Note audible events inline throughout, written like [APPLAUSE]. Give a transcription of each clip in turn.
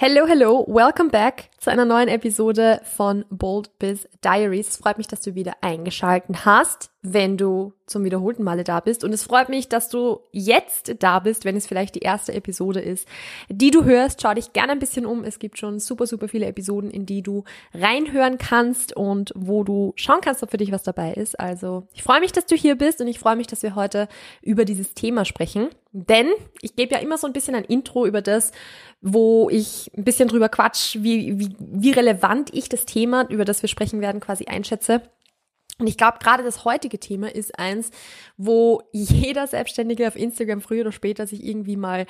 Hello, hello, welcome back zu einer neuen Episode von Bold Biz Diaries. Es freut mich, dass du wieder eingeschalten hast, wenn du zum wiederholten Male da bist. Und es freut mich, dass du jetzt da bist, wenn es vielleicht die erste Episode ist, die du hörst. Schau dich gerne ein bisschen um. Es gibt schon super, super viele Episoden, in die du reinhören kannst und wo du schauen kannst, ob für dich was dabei ist. Also ich freue mich, dass du hier bist und ich freue mich, dass wir heute über dieses Thema sprechen. Denn ich gebe ja immer so ein bisschen ein Intro über das, wo ich ein bisschen drüber quatsch, wie, wie, wie relevant ich das Thema, über das wir sprechen werden, quasi einschätze. Und ich glaube, gerade das heutige Thema ist eins, wo jeder Selbstständige auf Instagram früher oder später sich irgendwie mal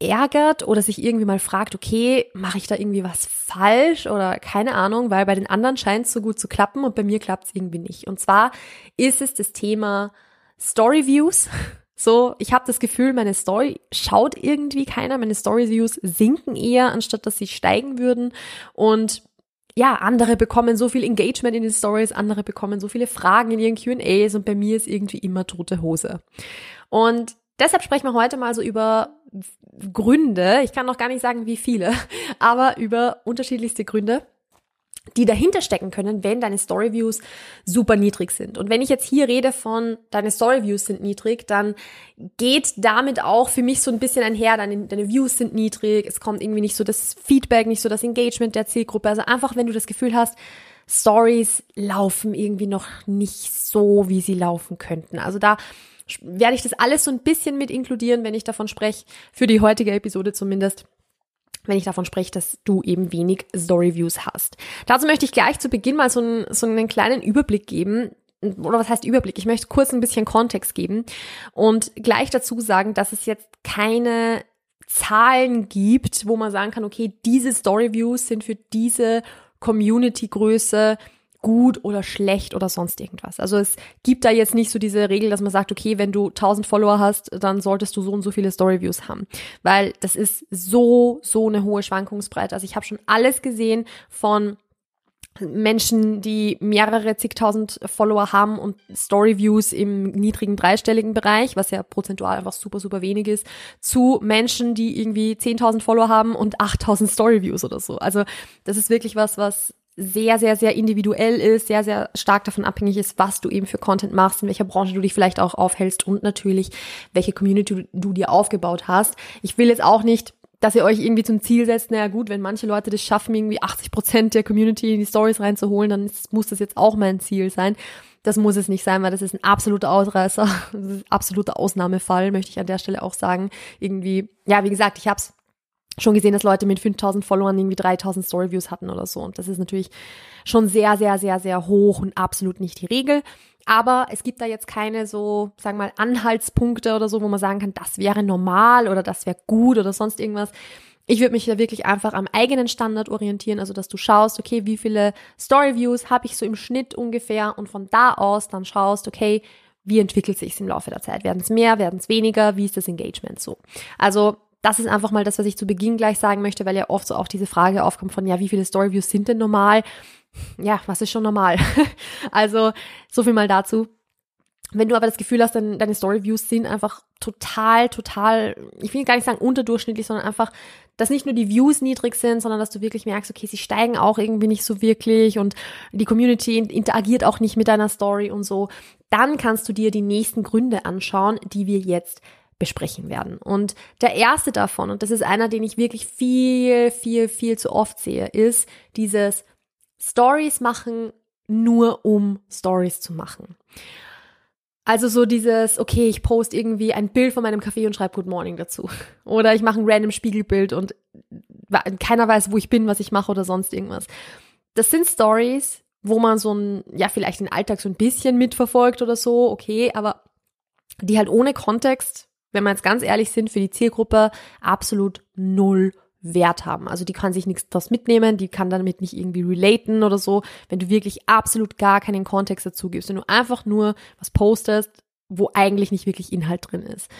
ärgert oder sich irgendwie mal fragt, okay, mache ich da irgendwie was falsch oder keine Ahnung, weil bei den anderen scheint es so gut zu klappen und bei mir klappt es irgendwie nicht. Und zwar ist es das Thema Storyviews so, ich habe das Gefühl, meine Story schaut irgendwie keiner, meine Story-Views sinken eher, anstatt dass sie steigen würden. Und ja, andere bekommen so viel Engagement in den Stories, andere bekommen so viele Fragen in ihren QAs und bei mir ist irgendwie immer tote Hose. Und deshalb sprechen wir heute mal so über Gründe. Ich kann noch gar nicht sagen, wie viele, [LAUGHS] aber über unterschiedlichste Gründe, die dahinter stecken können, wenn deine Storyviews super niedrig sind. Und wenn ich jetzt hier rede von deine Storyviews sind niedrig, dann geht damit auch für mich so ein bisschen einher, deine, deine Views sind niedrig, es kommt irgendwie nicht so das Feedback, nicht so das Engagement der Zielgruppe. Also einfach, wenn du das Gefühl hast, Stories laufen irgendwie noch nicht so, wie sie laufen könnten. Also da werde ich das alles so ein bisschen mit inkludieren, wenn ich davon spreche, für die heutige Episode zumindest wenn ich davon spreche, dass du eben wenig Storyviews hast. Dazu möchte ich gleich zu Beginn mal so einen, so einen kleinen Überblick geben, oder was heißt Überblick? Ich möchte kurz ein bisschen Kontext geben und gleich dazu sagen, dass es jetzt keine Zahlen gibt, wo man sagen kann, okay, diese Storyviews sind für diese Community-Größe gut oder schlecht oder sonst irgendwas. Also es gibt da jetzt nicht so diese Regel, dass man sagt, okay, wenn du 1000 Follower hast, dann solltest du so und so viele Storyviews haben, weil das ist so so eine hohe Schwankungsbreite. Also ich habe schon alles gesehen von Menschen, die mehrere zigtausend Follower haben und Storyviews im niedrigen dreistelligen Bereich, was ja prozentual einfach super, super wenig ist, zu Menschen, die irgendwie 10.000 Follower haben und 8.000 Storyviews oder so. Also das ist wirklich was, was sehr, sehr, sehr individuell ist, sehr, sehr stark davon abhängig ist, was du eben für Content machst, in welcher Branche du dich vielleicht auch aufhältst und natürlich, welche Community du, dir aufgebaut hast. Ich will jetzt auch nicht dass ihr euch irgendwie zum Ziel setzt, naja gut, wenn manche Leute das schaffen, irgendwie 80 Prozent der Community in die Stories reinzuholen, dann ist, muss das jetzt auch mein Ziel sein. Das muss es nicht sein, weil das ist ein absoluter Ausreißer, [LAUGHS] ein absoluter Ausnahmefall, möchte ich an der Stelle auch sagen. Irgendwie, ja, wie gesagt, ich habe es schon gesehen, dass Leute mit 5000 Followern irgendwie 3000 Storyviews hatten oder so. Und das ist natürlich schon sehr, sehr, sehr, sehr hoch und absolut nicht die Regel. Aber es gibt da jetzt keine so, sagen wir mal, Anhaltspunkte oder so, wo man sagen kann, das wäre normal oder das wäre gut oder sonst irgendwas. Ich würde mich da wirklich einfach am eigenen Standard orientieren, also dass du schaust, okay, wie viele Storyviews habe ich so im Schnitt ungefähr und von da aus dann schaust, okay, wie entwickelt sich es im Laufe der Zeit? Werden es mehr, werden es weniger? Wie ist das Engagement so? Also das ist einfach mal das, was ich zu Beginn gleich sagen möchte, weil ja oft so auch diese Frage aufkommt von, ja, wie viele Storyviews sind denn normal? Ja, was ist schon normal? [LAUGHS] also, so viel mal dazu. Wenn du aber das Gefühl hast, deine, deine Storyviews sind einfach total, total, ich will gar nicht sagen unterdurchschnittlich, sondern einfach, dass nicht nur die Views niedrig sind, sondern dass du wirklich merkst, okay, sie steigen auch irgendwie nicht so wirklich und die Community interagiert auch nicht mit deiner Story und so, dann kannst du dir die nächsten Gründe anschauen, die wir jetzt besprechen werden. Und der erste davon, und das ist einer, den ich wirklich viel, viel, viel zu oft sehe, ist dieses Stories machen nur um Stories zu machen. Also so dieses, okay, ich poste irgendwie ein Bild von meinem Kaffee und schreibe Good Morning dazu. [LAUGHS] Oder ich mache ein random Spiegelbild und keiner weiß, wo ich bin, was ich mache oder sonst irgendwas. Das sind Stories, wo man so ein, ja, vielleicht den Alltag so ein bisschen mitverfolgt oder so, okay, aber die halt ohne Kontext, wenn wir jetzt ganz ehrlich sind, für die Zielgruppe absolut null Wert haben. Also die kann sich nichts daraus mitnehmen, die kann damit nicht irgendwie relaten oder so, wenn du wirklich absolut gar keinen Kontext dazu gibst, wenn du einfach nur was postest, wo eigentlich nicht wirklich Inhalt drin ist.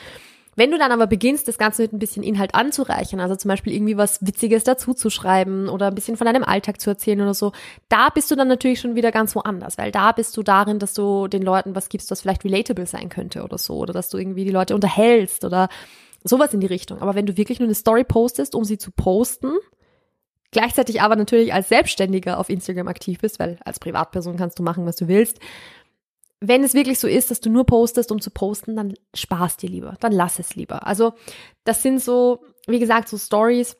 Wenn du dann aber beginnst, das Ganze mit ein bisschen Inhalt anzureichern, also zum Beispiel irgendwie was Witziges dazu zu schreiben oder ein bisschen von deinem Alltag zu erzählen oder so, da bist du dann natürlich schon wieder ganz woanders, weil da bist du darin, dass du den Leuten was gibst, was vielleicht relatable sein könnte oder so, oder dass du irgendwie die Leute unterhältst oder sowas in die Richtung. Aber wenn du wirklich nur eine Story postest, um sie zu posten, gleichzeitig aber natürlich als Selbstständiger auf Instagram aktiv bist, weil als Privatperson kannst du machen, was du willst, wenn es wirklich so ist, dass du nur postest, um zu posten, dann sparst dir lieber, dann lass es lieber. Also das sind so, wie gesagt, so Stories,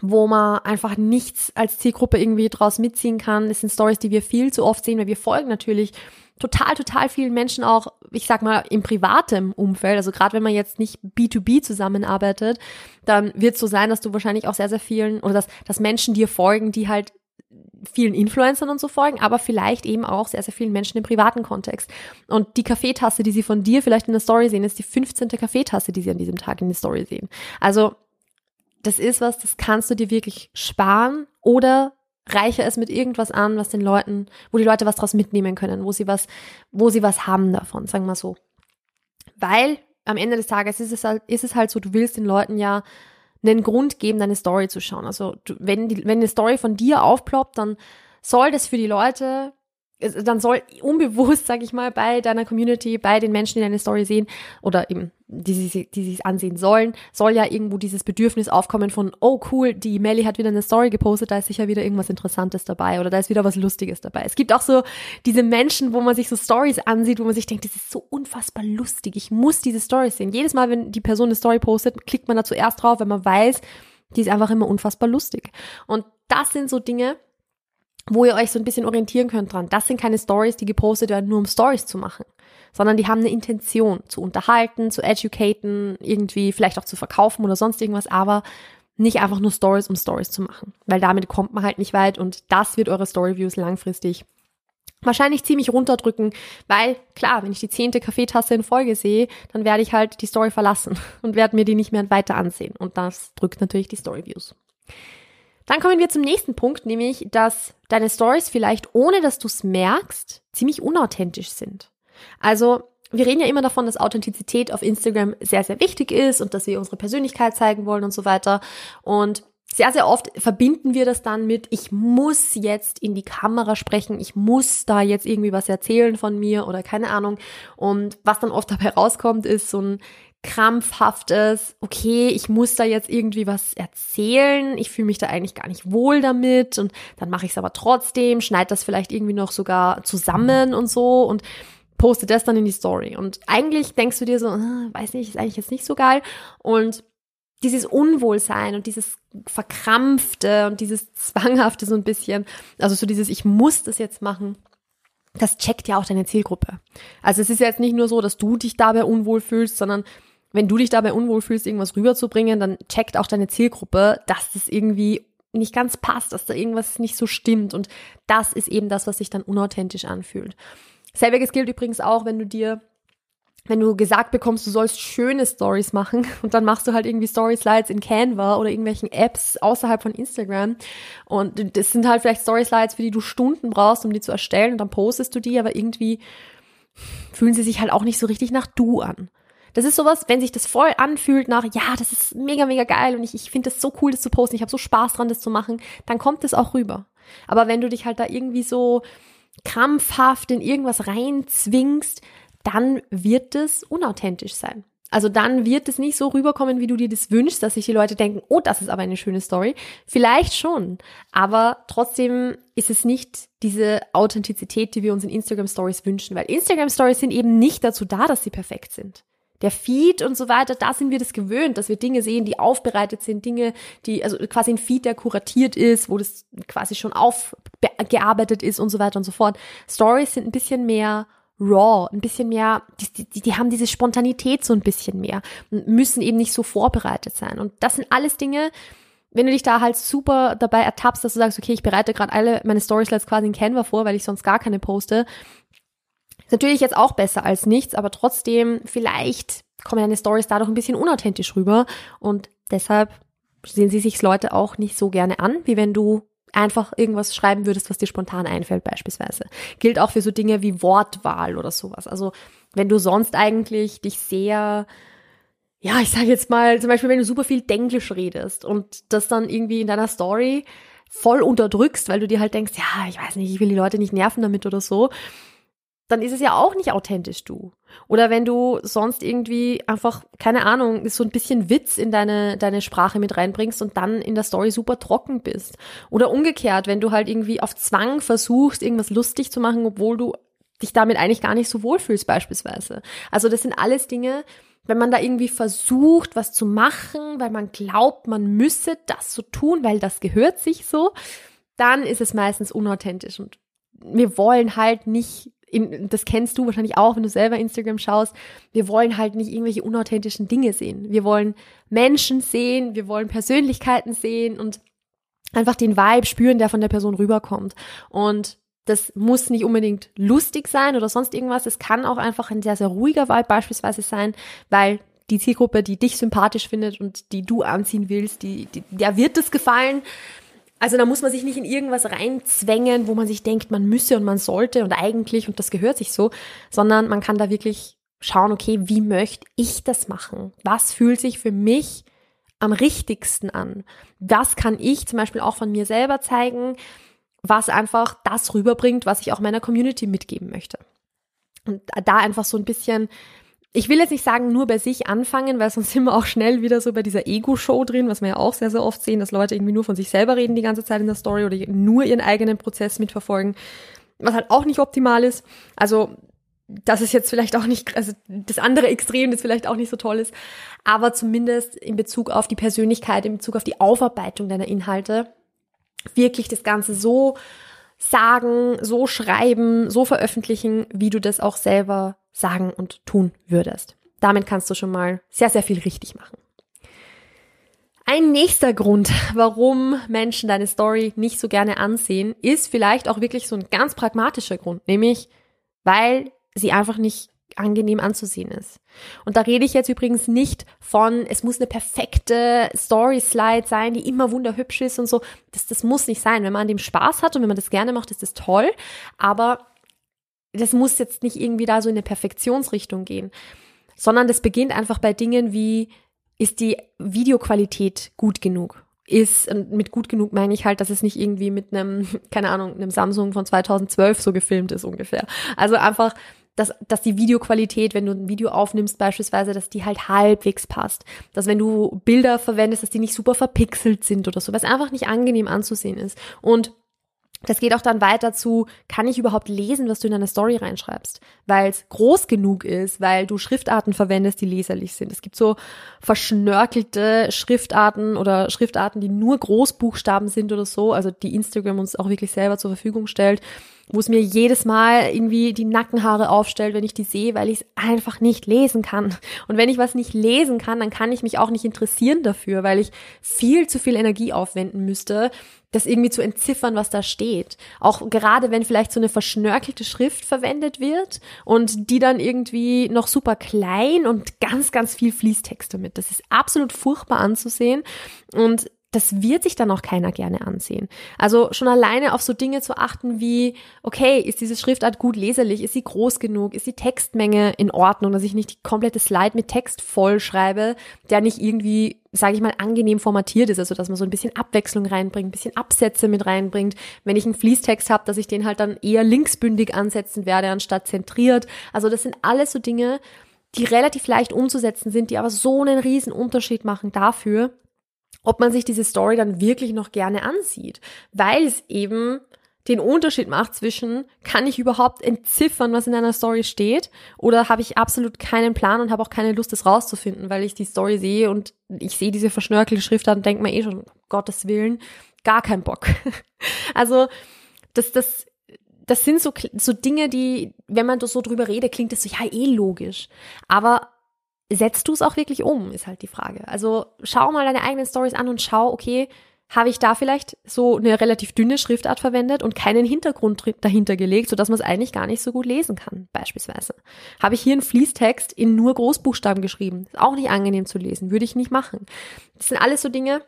wo man einfach nichts als Zielgruppe irgendwie draus mitziehen kann. Das sind Stories, die wir viel zu oft sehen, weil wir folgen natürlich total, total vielen Menschen auch, ich sag mal, im privaten Umfeld. Also gerade wenn man jetzt nicht B2B zusammenarbeitet, dann wird es so sein, dass du wahrscheinlich auch sehr, sehr vielen oder dass, dass Menschen dir folgen, die halt vielen Influencern und so folgen, aber vielleicht eben auch sehr, sehr vielen Menschen im privaten Kontext. Und die Kaffeetasse, die sie von dir vielleicht in der Story sehen, ist die 15. Kaffeetasse, die sie an diesem Tag in der Story sehen. Also, das ist was, das kannst du dir wirklich sparen oder reiche es mit irgendwas an, was den Leuten, wo die Leute was draus mitnehmen können, wo sie was, wo sie was haben davon, sagen wir so. Weil am Ende des Tages ist es halt, ist es halt so, du willst den Leuten ja einen Grund geben, deine Story zu schauen. Also du, wenn, die, wenn eine Story von dir aufploppt, dann soll das für die Leute dann soll unbewusst, sag ich mal, bei deiner Community, bei den Menschen, die deine Story sehen oder eben die sie die sie ansehen sollen, soll ja irgendwo dieses Bedürfnis aufkommen von oh cool, die Melly hat wieder eine Story gepostet, da ist sicher wieder irgendwas Interessantes dabei oder da ist wieder was Lustiges dabei. Es gibt auch so diese Menschen, wo man sich so Stories ansieht, wo man sich denkt, das ist so unfassbar lustig. Ich muss diese Story sehen. Jedes Mal, wenn die Person eine Story postet, klickt man da zuerst drauf, wenn man weiß, die ist einfach immer unfassbar lustig. Und das sind so Dinge, wo ihr euch so ein bisschen orientieren könnt dran. Das sind keine Stories, die gepostet werden, nur um Stories zu machen, sondern die haben eine Intention, zu unterhalten, zu educaten, irgendwie vielleicht auch zu verkaufen oder sonst irgendwas, aber nicht einfach nur Stories, um Stories zu machen, weil damit kommt man halt nicht weit und das wird eure Storyviews langfristig wahrscheinlich ziemlich runterdrücken, weil klar, wenn ich die zehnte Kaffeetasse in Folge sehe, dann werde ich halt die Story verlassen [LAUGHS] und werde mir die nicht mehr weiter ansehen und das drückt natürlich die Storyviews. Dann kommen wir zum nächsten Punkt, nämlich, dass deine Stories vielleicht, ohne dass du es merkst, ziemlich unauthentisch sind. Also, wir reden ja immer davon, dass Authentizität auf Instagram sehr, sehr wichtig ist und dass wir unsere Persönlichkeit zeigen wollen und so weiter. Und sehr, sehr oft verbinden wir das dann mit, ich muss jetzt in die Kamera sprechen, ich muss da jetzt irgendwie was erzählen von mir oder keine Ahnung. Und was dann oft dabei rauskommt, ist so ein krampfhaftes, okay, ich muss da jetzt irgendwie was erzählen, ich fühle mich da eigentlich gar nicht wohl damit und dann mache ich es aber trotzdem, schneide das vielleicht irgendwie noch sogar zusammen und so und poste das dann in die Story. Und eigentlich denkst du dir so, ah, weiß nicht, ist eigentlich jetzt nicht so geil. Und dieses Unwohlsein und dieses Verkrampfte und dieses Zwanghafte so ein bisschen, also so dieses, ich muss das jetzt machen, das checkt ja auch deine Zielgruppe. Also es ist jetzt nicht nur so, dass du dich dabei unwohl fühlst, sondern wenn du dich dabei unwohl fühlst, irgendwas rüberzubringen, dann checkt auch deine Zielgruppe, dass das irgendwie nicht ganz passt, dass da irgendwas nicht so stimmt. Und das ist eben das, was sich dann unauthentisch anfühlt. Selbiges gilt übrigens auch, wenn du dir, wenn du gesagt bekommst, du sollst schöne Stories machen [LAUGHS] und dann machst du halt irgendwie Story Slides in Canva oder irgendwelchen Apps außerhalb von Instagram und das sind halt vielleicht Story Slides, für die du Stunden brauchst, um die zu erstellen und dann postest du die, aber irgendwie fühlen sie sich halt auch nicht so richtig nach du an. Das ist sowas, wenn sich das voll anfühlt nach, ja, das ist mega, mega geil und ich, ich finde das so cool, das zu posten, ich habe so Spaß dran, das zu machen, dann kommt es auch rüber. Aber wenn du dich halt da irgendwie so krampfhaft in irgendwas reinzwingst, dann wird es unauthentisch sein. Also dann wird es nicht so rüberkommen, wie du dir das wünschst, dass sich die Leute denken, oh, das ist aber eine schöne Story. Vielleicht schon, aber trotzdem ist es nicht diese Authentizität, die wir uns in Instagram Stories wünschen, weil Instagram Stories sind eben nicht dazu da, dass sie perfekt sind. Der Feed und so weiter, da sind wir das gewöhnt, dass wir Dinge sehen, die aufbereitet sind, Dinge, die, also quasi ein Feed, der kuratiert ist, wo das quasi schon aufgearbeitet ist und so weiter und so fort. Stories sind ein bisschen mehr raw, ein bisschen mehr, die, die, die haben diese Spontanität so ein bisschen mehr und müssen eben nicht so vorbereitet sein. Und das sind alles Dinge, wenn du dich da halt super dabei ertappst, dass du sagst, okay, ich bereite gerade alle meine Storyslides quasi in Canva vor, weil ich sonst gar keine poste, ist natürlich jetzt auch besser als nichts, aber trotzdem, vielleicht kommen deine Stories dadurch ein bisschen unauthentisch rüber und deshalb sehen sie sich Leute auch nicht so gerne an, wie wenn du einfach irgendwas schreiben würdest, was dir spontan einfällt beispielsweise. Gilt auch für so Dinge wie Wortwahl oder sowas. Also wenn du sonst eigentlich dich sehr ja, ich sage jetzt mal, zum Beispiel, wenn du super viel Denglisch redest und das dann irgendwie in deiner Story voll unterdrückst, weil du dir halt denkst, ja, ich weiß nicht, ich will die Leute nicht nerven damit oder so, dann ist es ja auch nicht authentisch du. Oder wenn du sonst irgendwie einfach, keine Ahnung, so ein bisschen Witz in deine, deine Sprache mit reinbringst und dann in der Story super trocken bist. Oder umgekehrt, wenn du halt irgendwie auf Zwang versuchst, irgendwas lustig zu machen, obwohl du dich damit eigentlich gar nicht so wohlfühlst beispielsweise. Also das sind alles Dinge, wenn man da irgendwie versucht, was zu machen, weil man glaubt, man müsse das so tun, weil das gehört sich so, dann ist es meistens unauthentisch und wir wollen halt nicht in, das kennst du wahrscheinlich auch, wenn du selber Instagram schaust, wir wollen halt nicht irgendwelche unauthentischen Dinge sehen. Wir wollen Menschen sehen, wir wollen Persönlichkeiten sehen und einfach den Vibe spüren, der von der Person rüberkommt. Und das muss nicht unbedingt lustig sein oder sonst irgendwas. Es kann auch einfach ein sehr, sehr ruhiger Vibe beispielsweise sein, weil die Zielgruppe, die dich sympathisch findet und die du anziehen willst, die, die, der wird es gefallen. Also da muss man sich nicht in irgendwas reinzwängen, wo man sich denkt, man müsse und man sollte und eigentlich und das gehört sich so, sondern man kann da wirklich schauen, okay, wie möchte ich das machen? Was fühlt sich für mich am richtigsten an? Was kann ich zum Beispiel auch von mir selber zeigen, was einfach das rüberbringt, was ich auch meiner Community mitgeben möchte? Und da einfach so ein bisschen ich will jetzt nicht sagen, nur bei sich anfangen, weil sonst [LAUGHS] sind wir auch schnell wieder so bei dieser Ego-Show drin, was wir ja auch sehr, sehr oft sehen, dass Leute irgendwie nur von sich selber reden die ganze Zeit in der Story oder nur ihren eigenen Prozess mitverfolgen, was halt auch nicht optimal ist. Also das ist jetzt vielleicht auch nicht, also das andere Extrem, das vielleicht auch nicht so toll ist, aber zumindest in Bezug auf die Persönlichkeit, in Bezug auf die Aufarbeitung deiner Inhalte, wirklich das Ganze so sagen, so schreiben, so veröffentlichen, wie du das auch selber sagen und tun würdest. Damit kannst du schon mal sehr, sehr viel richtig machen. Ein nächster Grund, warum Menschen deine Story nicht so gerne ansehen, ist vielleicht auch wirklich so ein ganz pragmatischer Grund, nämlich weil sie einfach nicht angenehm anzusehen ist. Und da rede ich jetzt übrigens nicht von, es muss eine perfekte Story-Slide sein, die immer wunderhübsch ist und so. Das, das muss nicht sein. Wenn man an dem Spaß hat und wenn man das gerne macht, ist das toll. Aber das muss jetzt nicht irgendwie da so in eine Perfektionsrichtung gehen, sondern das beginnt einfach bei Dingen wie, ist die Videoqualität gut genug? Ist, und mit gut genug meine ich halt, dass es nicht irgendwie mit einem, [LAUGHS] keine Ahnung, einem Samsung von 2012 so gefilmt ist ungefähr. Also einfach, dass, dass die Videoqualität, wenn du ein Video aufnimmst beispielsweise, dass die halt halbwegs passt. Dass wenn du Bilder verwendest, dass die nicht super verpixelt sind oder so, was einfach nicht angenehm anzusehen ist. Und das geht auch dann weiter zu, kann ich überhaupt lesen, was du in deine Story reinschreibst? Weil es groß genug ist, weil du Schriftarten verwendest, die leserlich sind. Es gibt so verschnörkelte Schriftarten oder Schriftarten, die nur Großbuchstaben sind oder so, also die Instagram uns auch wirklich selber zur Verfügung stellt wo es mir jedes Mal irgendwie die Nackenhaare aufstellt, wenn ich die sehe, weil ich es einfach nicht lesen kann. Und wenn ich was nicht lesen kann, dann kann ich mich auch nicht interessieren dafür, weil ich viel zu viel Energie aufwenden müsste, das irgendwie zu entziffern, was da steht. Auch gerade wenn vielleicht so eine verschnörkelte Schrift verwendet wird und die dann irgendwie noch super klein und ganz, ganz viel Fließtext damit. Das ist absolut furchtbar anzusehen und das wird sich dann auch keiner gerne ansehen. Also schon alleine auf so Dinge zu achten wie, okay, ist diese Schriftart gut leserlich? Ist sie groß genug? Ist die Textmenge in Ordnung, dass ich nicht die komplette Slide mit Text voll schreibe, der nicht irgendwie, sage ich mal, angenehm formatiert ist, also dass man so ein bisschen Abwechslung reinbringt, ein bisschen Absätze mit reinbringt. Wenn ich einen Fließtext habe, dass ich den halt dann eher linksbündig ansetzen werde, anstatt zentriert. Also das sind alles so Dinge, die relativ leicht umzusetzen sind, die aber so einen riesen Unterschied machen dafür, ob man sich diese Story dann wirklich noch gerne ansieht, weil es eben den Unterschied macht zwischen, kann ich überhaupt entziffern, was in einer Story steht, oder habe ich absolut keinen Plan und habe auch keine Lust, das rauszufinden, weil ich die Story sehe und ich sehe diese verschnörkelte Schrift und denke mir eh schon, um Gottes Willen, gar keinen Bock. [LAUGHS] also, das, das, das sind so, so Dinge, die, wenn man so drüber redet, klingt das so, ja, eh logisch. Aber setzt du es auch wirklich um, ist halt die Frage. Also schau mal deine eigenen Stories an und schau, okay, habe ich da vielleicht so eine relativ dünne Schriftart verwendet und keinen Hintergrund dahinter gelegt, sodass man es eigentlich gar nicht so gut lesen kann, beispielsweise. Habe ich hier einen Fließtext in nur Großbuchstaben geschrieben, ist auch nicht angenehm zu lesen, würde ich nicht machen. Das sind alles so Dinge,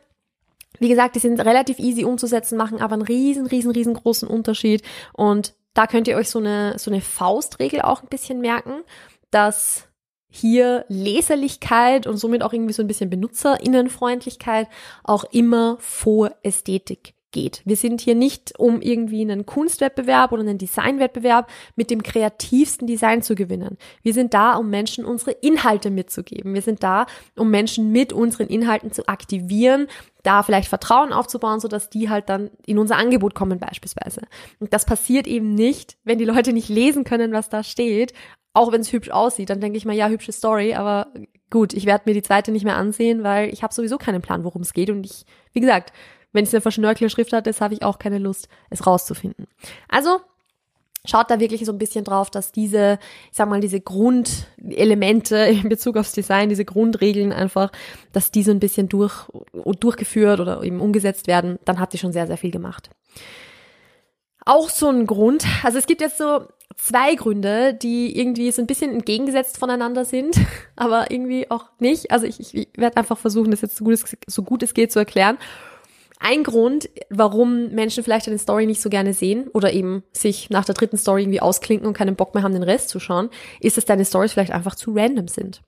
wie gesagt, die sind relativ easy umzusetzen, machen aber einen riesen, riesen, riesengroßen Unterschied und da könnt ihr euch so eine, so eine Faustregel auch ein bisschen merken, dass hier Leserlichkeit und somit auch irgendwie so ein bisschen Benutzerinnenfreundlichkeit auch immer vor Ästhetik geht. Wir sind hier nicht, um irgendwie einen Kunstwettbewerb oder einen Designwettbewerb mit dem kreativsten Design zu gewinnen. Wir sind da, um Menschen unsere Inhalte mitzugeben. Wir sind da, um Menschen mit unseren Inhalten zu aktivieren, da vielleicht Vertrauen aufzubauen, sodass die halt dann in unser Angebot kommen beispielsweise. Und das passiert eben nicht, wenn die Leute nicht lesen können, was da steht auch wenn es hübsch aussieht, dann denke ich mal, ja, hübsche Story, aber gut, ich werde mir die zweite nicht mehr ansehen, weil ich habe sowieso keinen Plan, worum es geht. Und ich, wie gesagt, wenn es eine verschnörkelte Schrift hat, habe ich auch keine Lust, es rauszufinden. Also schaut da wirklich so ein bisschen drauf, dass diese, ich sag mal, diese Grundelemente [LAUGHS] in Bezug aufs Design, diese Grundregeln einfach, dass die so ein bisschen durch, durchgeführt oder eben umgesetzt werden, dann habt ihr schon sehr, sehr viel gemacht. Auch so ein Grund, also es gibt jetzt so zwei Gründe, die irgendwie so ein bisschen entgegengesetzt voneinander sind, [LAUGHS] aber irgendwie auch nicht. Also ich, ich werde einfach versuchen, das jetzt so gut, es, so gut es geht zu erklären. Ein Grund, warum Menschen vielleicht eine Story nicht so gerne sehen oder eben sich nach der dritten Story irgendwie ausklinken und keinen Bock mehr haben, den Rest zu schauen, ist, dass deine Stories vielleicht einfach zu random sind.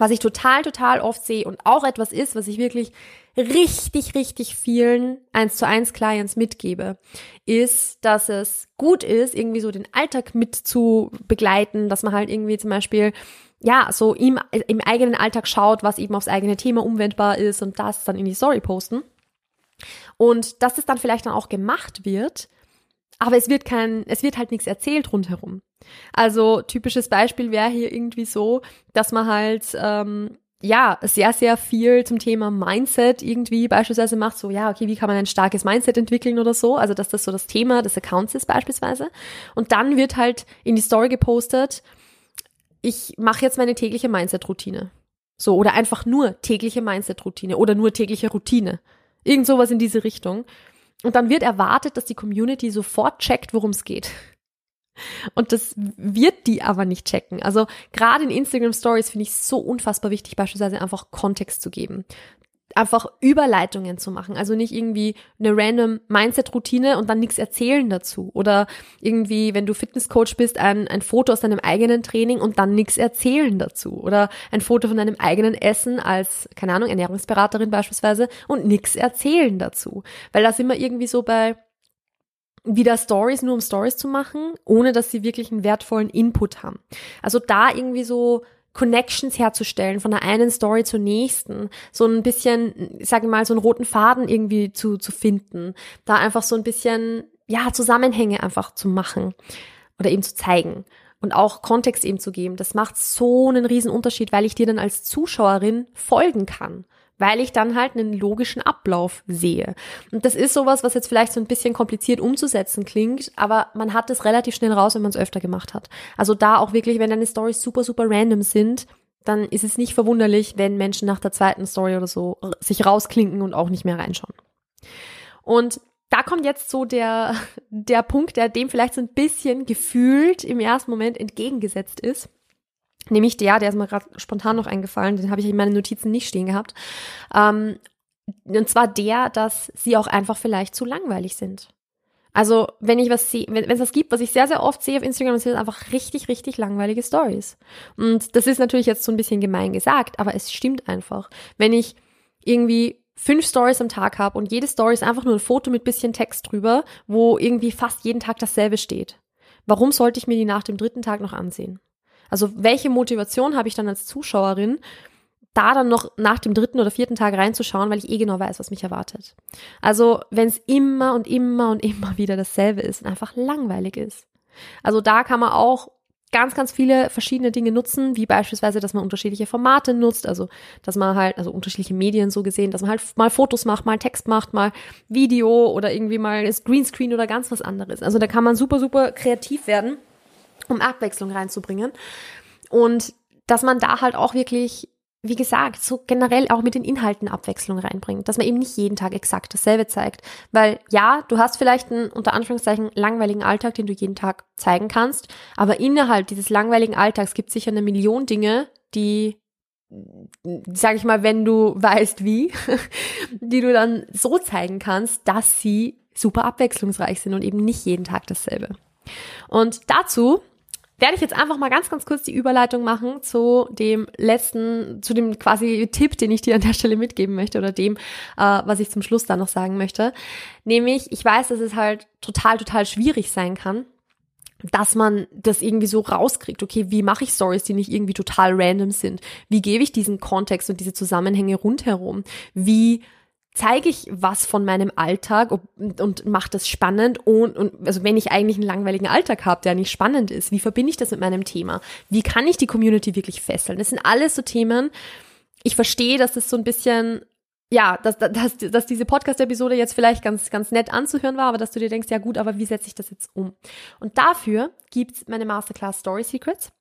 Was ich total, total oft sehe und auch etwas ist, was ich wirklich richtig, richtig vielen 1 zu 1 Clients mitgebe, ist, dass es gut ist, irgendwie so den Alltag mit zu begleiten, dass man halt irgendwie zum Beispiel ja, so im, im eigenen Alltag schaut, was eben aufs eigene Thema umwendbar ist und das dann in die Story posten. Und dass es dann vielleicht dann auch gemacht wird, aber es wird kein, es wird halt nichts erzählt rundherum. Also typisches Beispiel wäre hier irgendwie so, dass man halt ähm, ja, sehr, sehr viel zum Thema Mindset irgendwie beispielsweise macht, so, ja, okay, wie kann man ein starkes Mindset entwickeln oder so, also dass das so das Thema des Accounts ist beispielsweise. Und dann wird halt in die Story gepostet, ich mache jetzt meine tägliche Mindset-Routine. So, oder einfach nur tägliche Mindset-Routine oder nur tägliche Routine. Irgend sowas in diese Richtung. Und dann wird erwartet, dass die Community sofort checkt, worum es geht. Und das wird die aber nicht checken. Also gerade in Instagram Stories finde ich so unfassbar wichtig, beispielsweise einfach Kontext zu geben. Einfach Überleitungen zu machen. Also nicht irgendwie eine random Mindset-Routine und dann nichts erzählen dazu. Oder irgendwie, wenn du Fitnesscoach bist, ein, ein Foto aus deinem eigenen Training und dann nichts erzählen dazu. Oder ein Foto von deinem eigenen Essen als, keine Ahnung, Ernährungsberaterin beispielsweise und nichts erzählen dazu. Weil da sind wir irgendwie so bei, wieder Stories nur um Stories zu machen, ohne dass sie wirklich einen wertvollen Input haben. Also da irgendwie so Connections herzustellen von der einen Story zur nächsten, so ein bisschen, sage ich mal, so einen roten Faden irgendwie zu, zu finden, da einfach so ein bisschen, ja, Zusammenhänge einfach zu machen oder eben zu zeigen und auch Kontext eben zu geben. Das macht so einen riesen Unterschied, weil ich dir dann als Zuschauerin folgen kann weil ich dann halt einen logischen Ablauf sehe. Und das ist sowas, was jetzt vielleicht so ein bisschen kompliziert umzusetzen klingt, aber man hat es relativ schnell raus, wenn man es öfter gemacht hat. Also da auch wirklich, wenn deine Stories super, super random sind, dann ist es nicht verwunderlich, wenn Menschen nach der zweiten Story oder so sich rausklinken und auch nicht mehr reinschauen. Und da kommt jetzt so der, [LAUGHS] der Punkt, der dem vielleicht so ein bisschen gefühlt im ersten Moment entgegengesetzt ist. Nämlich der, der ist mir gerade spontan noch eingefallen, den habe ich in meinen Notizen nicht stehen gehabt. Ähm, und zwar der, dass sie auch einfach vielleicht zu langweilig sind. Also, wenn ich was sehe, wenn, es was gibt, was ich sehr, sehr oft sehe auf Instagram, sind einfach richtig, richtig langweilige Stories. Und das ist natürlich jetzt so ein bisschen gemein gesagt, aber es stimmt einfach. Wenn ich irgendwie fünf Stories am Tag habe und jede Story ist einfach nur ein Foto mit bisschen Text drüber, wo irgendwie fast jeden Tag dasselbe steht. Warum sollte ich mir die nach dem dritten Tag noch ansehen? Also welche Motivation habe ich dann als Zuschauerin, da dann noch nach dem dritten oder vierten Tag reinzuschauen, weil ich eh genau weiß, was mich erwartet. Also wenn es immer und immer und immer wieder dasselbe ist und einfach langweilig ist. Also da kann man auch ganz, ganz viele verschiedene Dinge nutzen, wie beispielsweise, dass man unterschiedliche Formate nutzt, also dass man halt, also unterschiedliche Medien so gesehen, dass man halt mal Fotos macht, mal Text macht, mal Video oder irgendwie mal Greenscreen oder ganz was anderes. Also da kann man super, super kreativ werden, um Abwechslung reinzubringen. Und dass man da halt auch wirklich wie gesagt, so generell auch mit den Inhalten Abwechslung reinbringt, dass man eben nicht jeden Tag exakt dasselbe zeigt. Weil ja, du hast vielleicht einen unter Anführungszeichen langweiligen Alltag, den du jeden Tag zeigen kannst, aber innerhalb dieses langweiligen Alltags gibt es sicher eine Million Dinge, die, sag ich mal, wenn du weißt wie, [LAUGHS] die du dann so zeigen kannst, dass sie super abwechslungsreich sind und eben nicht jeden Tag dasselbe. Und dazu werde ich jetzt einfach mal ganz, ganz kurz die Überleitung machen zu dem letzten, zu dem quasi Tipp, den ich dir an der Stelle mitgeben möchte oder dem, äh, was ich zum Schluss dann noch sagen möchte. Nämlich, ich weiß, dass es halt total, total schwierig sein kann, dass man das irgendwie so rauskriegt. Okay, wie mache ich Stories, die nicht irgendwie total random sind? Wie gebe ich diesen Kontext und diese Zusammenhänge rundherum? Wie zeige ich was von meinem Alltag und, und mache das spannend und, und also wenn ich eigentlich einen langweiligen Alltag habe, der nicht spannend ist, wie verbinde ich das mit meinem Thema? Wie kann ich die Community wirklich fesseln? Das sind alles so Themen. Ich verstehe, dass das so ein bisschen ja, dass, dass, dass diese Podcast-Episode jetzt vielleicht ganz, ganz nett anzuhören war, aber dass du dir denkst, ja gut, aber wie setze ich das jetzt um? Und dafür gibt's meine Masterclass Story Secrets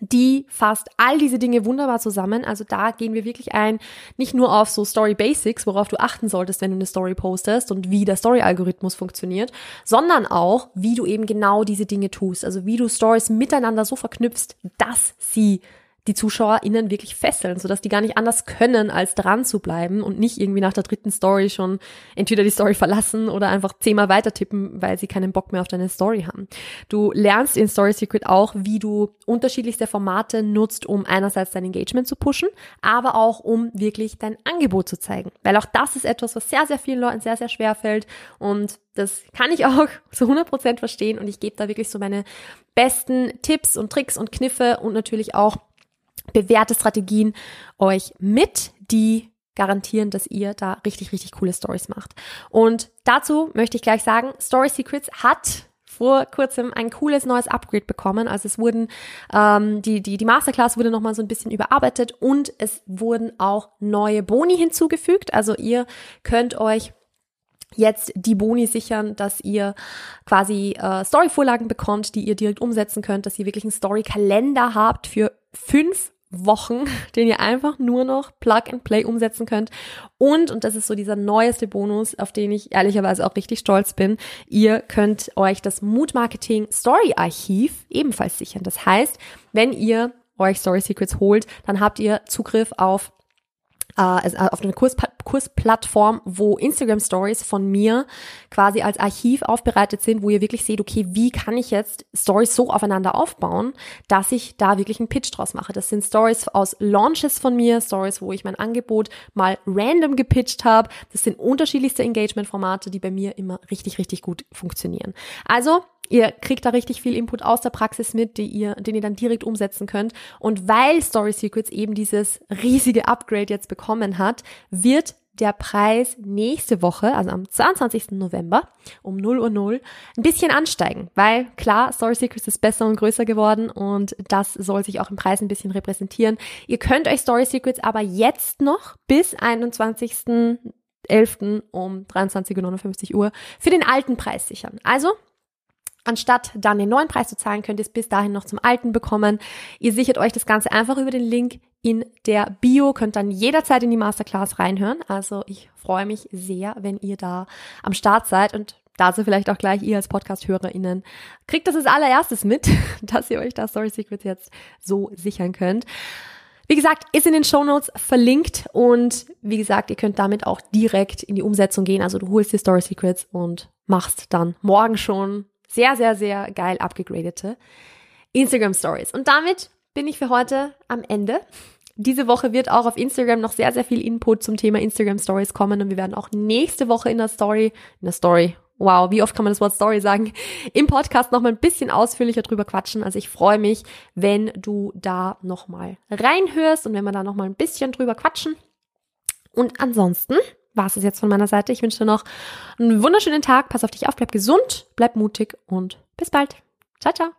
die fasst all diese Dinge wunderbar zusammen. Also da gehen wir wirklich ein, nicht nur auf so Story Basics, worauf du achten solltest, wenn du eine Story postest und wie der Story-Algorithmus funktioniert, sondern auch, wie du eben genau diese Dinge tust. Also wie du Stories miteinander so verknüpfst, dass sie die ZuschauerInnen wirklich fesseln, sodass die gar nicht anders können, als dran zu bleiben und nicht irgendwie nach der dritten Story schon entweder die Story verlassen oder einfach zehnmal weiter tippen, weil sie keinen Bock mehr auf deine Story haben. Du lernst in Story Secret auch, wie du unterschiedlichste Formate nutzt, um einerseits dein Engagement zu pushen, aber auch um wirklich dein Angebot zu zeigen. Weil auch das ist etwas, was sehr, sehr vielen Leuten sehr, sehr schwer fällt und das kann ich auch [LAUGHS] zu 100% verstehen und ich gebe da wirklich so meine besten Tipps und Tricks und Kniffe und natürlich auch bewährte Strategien euch mit, die garantieren, dass ihr da richtig, richtig coole Stories macht. Und dazu möchte ich gleich sagen, Story Secrets hat vor kurzem ein cooles neues Upgrade bekommen. Also es wurden ähm, die die die Masterclass wurde noch mal so ein bisschen überarbeitet und es wurden auch neue Boni hinzugefügt. Also ihr könnt euch jetzt die Boni sichern, dass ihr quasi äh, Story-Vorlagen bekommt, die ihr direkt umsetzen könnt, dass ihr wirklich einen Story-Kalender habt für fünf Wochen, [LAUGHS] den ihr einfach nur noch Plug and Play umsetzen könnt. Und, und das ist so dieser neueste Bonus, auf den ich ehrlicherweise auch richtig stolz bin, ihr könnt euch das Mood Marketing Story Archiv ebenfalls sichern. Das heißt, wenn ihr euch Story Secrets holt, dann habt ihr Zugriff auf also auf eine Kurs, Kursplattform, wo Instagram Stories von mir quasi als Archiv aufbereitet sind, wo ihr wirklich seht, okay, wie kann ich jetzt Stories so aufeinander aufbauen, dass ich da wirklich einen Pitch draus mache. Das sind Stories aus Launches von mir, Stories, wo ich mein Angebot mal random gepitcht habe. Das sind unterschiedlichste Engagement-Formate, die bei mir immer richtig, richtig gut funktionieren. Also Ihr kriegt da richtig viel Input aus der Praxis mit, die ihr, den ihr dann direkt umsetzen könnt. Und weil Story Secrets eben dieses riesige Upgrade jetzt bekommen hat, wird der Preis nächste Woche, also am 22. November um 0 Uhr 0, ein bisschen ansteigen, weil klar, Story Secrets ist besser und größer geworden und das soll sich auch im Preis ein bisschen repräsentieren. Ihr könnt euch Story Secrets aber jetzt noch bis 21. 11. um 23.59 Uhr für den alten Preis sichern. Also Anstatt dann den neuen Preis zu zahlen, könnt ihr es bis dahin noch zum alten bekommen. Ihr sichert euch das Ganze einfach über den Link in der Bio, könnt dann jederzeit in die Masterclass reinhören. Also ich freue mich sehr, wenn ihr da am Start seid und dazu vielleicht auch gleich ihr als Podcast-HörerInnen kriegt das als allererstes mit, [LAUGHS] dass ihr euch da Story Secrets jetzt so sichern könnt. Wie gesagt, ist in den Show Notes verlinkt und wie gesagt, ihr könnt damit auch direkt in die Umsetzung gehen. Also du holst die Story Secrets und machst dann morgen schon sehr, sehr, sehr geil abgegradete Instagram Stories. Und damit bin ich für heute am Ende. Diese Woche wird auch auf Instagram noch sehr, sehr viel Input zum Thema Instagram Stories kommen und wir werden auch nächste Woche in der Story, in der Story, wow, wie oft kann man das Wort Story sagen, im Podcast nochmal ein bisschen ausführlicher drüber quatschen. Also ich freue mich, wenn du da nochmal reinhörst und wenn wir da nochmal ein bisschen drüber quatschen. Und ansonsten war es jetzt von meiner Seite. Ich wünsche dir noch einen wunderschönen Tag. Pass auf dich auf, bleib gesund, bleib mutig und bis bald. Ciao, ciao.